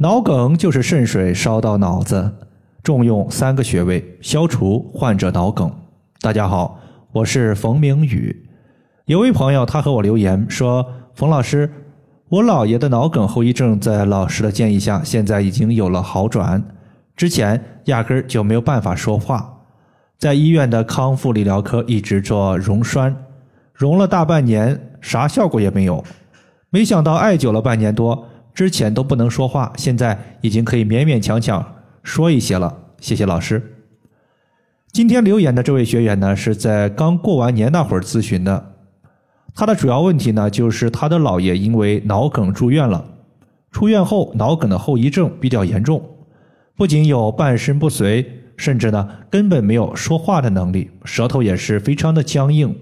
脑梗就是肾水烧到脑子，重用三个穴位，消除患者脑梗。大家好，我是冯明宇。有位朋友他和我留言说：“冯老师，我姥爷的脑梗后遗症在老师的建议下，现在已经有了好转，之前压根儿就没有办法说话，在医院的康复理疗科一直做溶栓，溶了大半年，啥效果也没有。没想到艾灸了半年多。”之前都不能说话，现在已经可以勉勉强强说一些了。谢谢老师。今天留言的这位学员呢，是在刚过完年那会儿咨询的。他的主要问题呢，就是他的姥爷因为脑梗住院了，出院后脑梗的后遗症比较严重，不仅有半身不遂，甚至呢根本没有说话的能力，舌头也是非常的僵硬。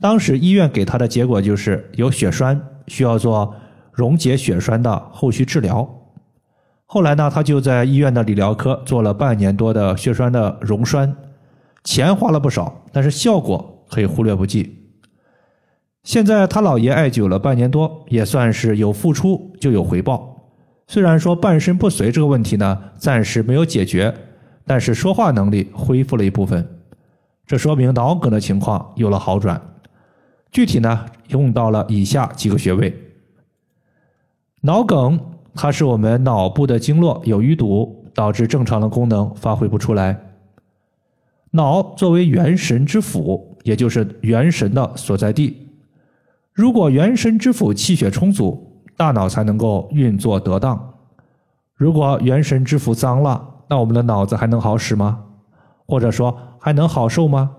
当时医院给他的结果就是有血栓，需要做。溶解血栓的后续治疗，后来呢，他就在医院的理疗科做了半年多的血栓的溶栓，钱花了不少，但是效果可以忽略不计。现在他姥爷艾灸了半年多，也算是有付出就有回报。虽然说半身不遂这个问题呢暂时没有解决，但是说话能力恢复了一部分，这说明脑梗的情况有了好转。具体呢用到了以下几个穴位。脑梗，它是我们脑部的经络有淤堵，导致正常的功能发挥不出来。脑作为元神之府，也就是元神的所在地。如果元神之府气血充足，大脑才能够运作得当。如果元神之府脏了，那我们的脑子还能好使吗？或者说还能好受吗？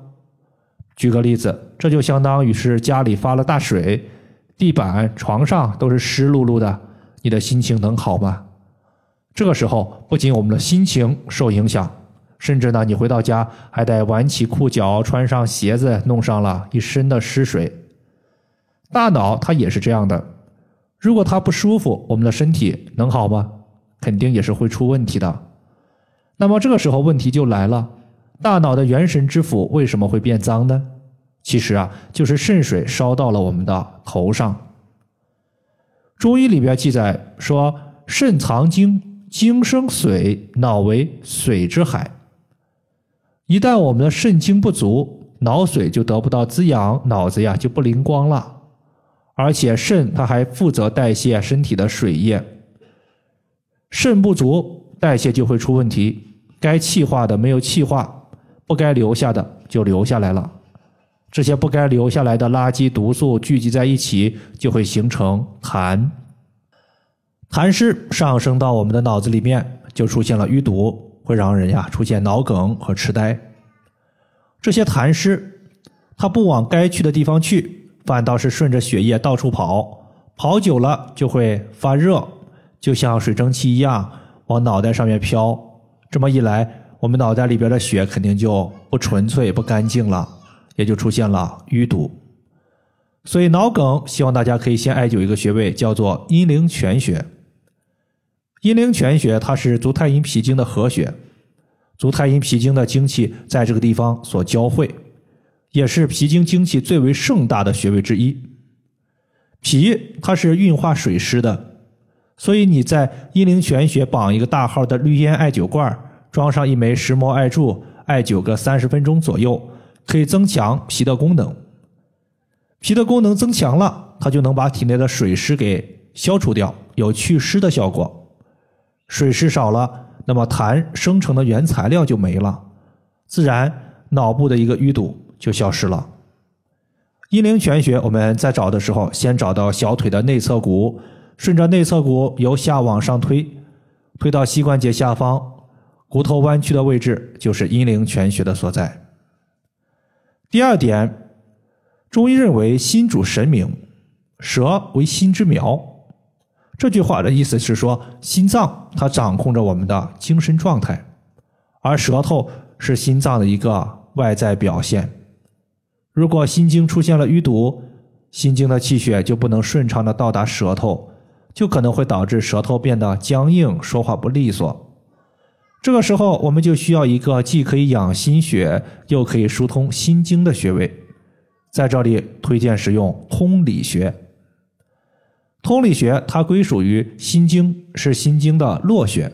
举个例子，这就相当于是家里发了大水，地板、床上都是湿漉漉的。你的心情能好吗？这个时候，不仅我们的心情受影响，甚至呢，你回到家还得挽起裤脚，穿上鞋子，弄上了一身的湿水。大脑它也是这样的，如果它不舒服，我们的身体能好吗？肯定也是会出问题的。那么这个时候问题就来了：大脑的元神之府为什么会变脏呢？其实啊，就是肾水烧到了我们的头上。中医里边记载说，肾藏精，精生水，脑为水之海。一旦我们的肾精不足，脑水就得不到滋养，脑子呀就不灵光了。而且肾它还负责代谢身体的水液，肾不足，代谢就会出问题，该气化的没有气化，不该留下的就留下来了。这些不该留下来的垃圾毒素聚集在一起，就会形成痰。痰湿上升到我们的脑子里面，就出现了淤堵，会让人呀出现脑梗和痴呆。这些痰湿，它不往该去的地方去，反倒是顺着血液到处跑，跑久了就会发热，就像水蒸气一样往脑袋上面飘。这么一来，我们脑袋里边的血肯定就不纯粹、不干净了。也就出现了淤堵，所以脑梗希望大家可以先艾灸一个穴位，叫做阴陵泉穴。阴陵泉穴它是足太阴脾经的合穴，足太阴脾经的精气在这个地方所交汇，也是脾经精气最为盛大的穴位之一。脾它是运化水湿的，所以你在阴陵泉穴绑一个大号的绿烟艾灸罐，装上一枚石磨艾柱，艾灸个三十分钟左右。可以增强脾的功能，脾的功能增强了，它就能把体内的水湿给消除掉，有祛湿的效果。水湿少了，那么痰生成的原材料就没了，自然脑部的一个淤堵就消失了。阴陵泉穴，我们在找的时候，先找到小腿的内侧骨，顺着内侧骨由下往上推，推到膝关节下方，骨头弯曲的位置就是阴陵泉穴的所在。第二点，中医认为心主神明，舌为心之苗。这句话的意思是说，心脏它掌控着我们的精神状态，而舌头是心脏的一个外在表现。如果心经出现了淤堵，心经的气血就不能顺畅的到达舌头，就可能会导致舌头变得僵硬，说话不利索。这个时候，我们就需要一个既可以养心血，又可以疏通心经的穴位。在这里推荐使用通里穴。通理学它归属于心经，是心经的络穴，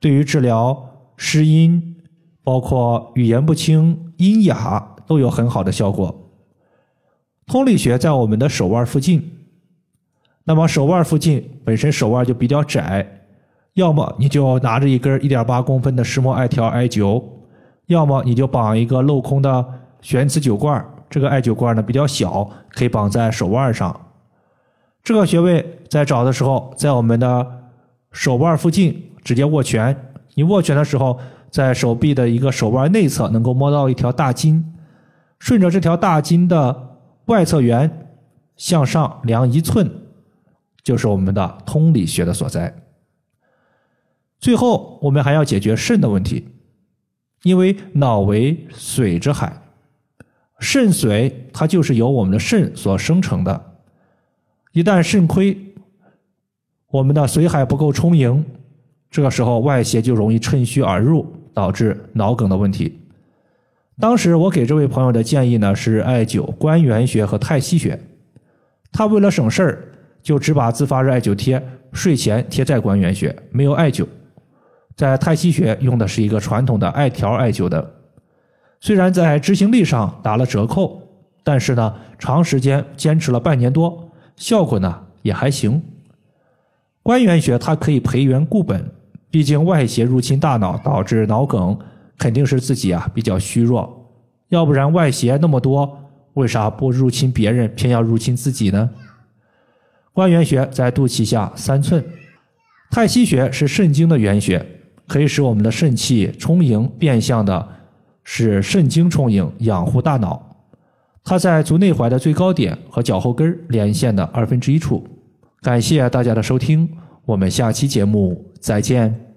对于治疗失音，包括语言不清、音哑都有很好的效果。通理学在我们的手腕附近，那么手腕附近本身手腕就比较窄，要么你就拿着一根一点八公分的石墨艾条艾灸，要么你就绑一个镂空的悬磁灸罐，这个艾灸罐呢比较小，可以绑在手腕上。这个穴位在找的时候，在我们的手腕附近直接握拳。你握拳的时候，在手臂的一个手腕内侧能够摸到一条大筋，顺着这条大筋的外侧缘向上量一寸，就是我们的通理穴的所在。最后，我们还要解决肾的问题，因为脑为水之海，肾水它就是由我们的肾所生成的。一旦肾亏，我们的髓海不够充盈，这个时候外邪就容易趁虚而入，导致脑梗的问题。当时我给这位朋友的建议呢是艾灸关元穴和太溪穴，他为了省事儿，就只把自发热艾灸贴睡前贴在关元穴，没有艾灸。在太溪穴用的是一个传统的艾条艾灸的，虽然在执行力上打了折扣，但是呢，长时间坚持了半年多。效果呢也还行。关元穴它可以培元固本，毕竟外邪入侵大脑导致脑梗，肯定是自己啊比较虚弱。要不然外邪那么多，为啥不入侵别人，偏要入侵自己呢？关元穴在肚脐下三寸。太溪穴是肾经的原穴，可以使我们的肾气充盈，变相的使肾精充盈，养护大脑。它在足内踝的最高点和脚后跟连线的二分之一处。感谢大家的收听，我们下期节目再见。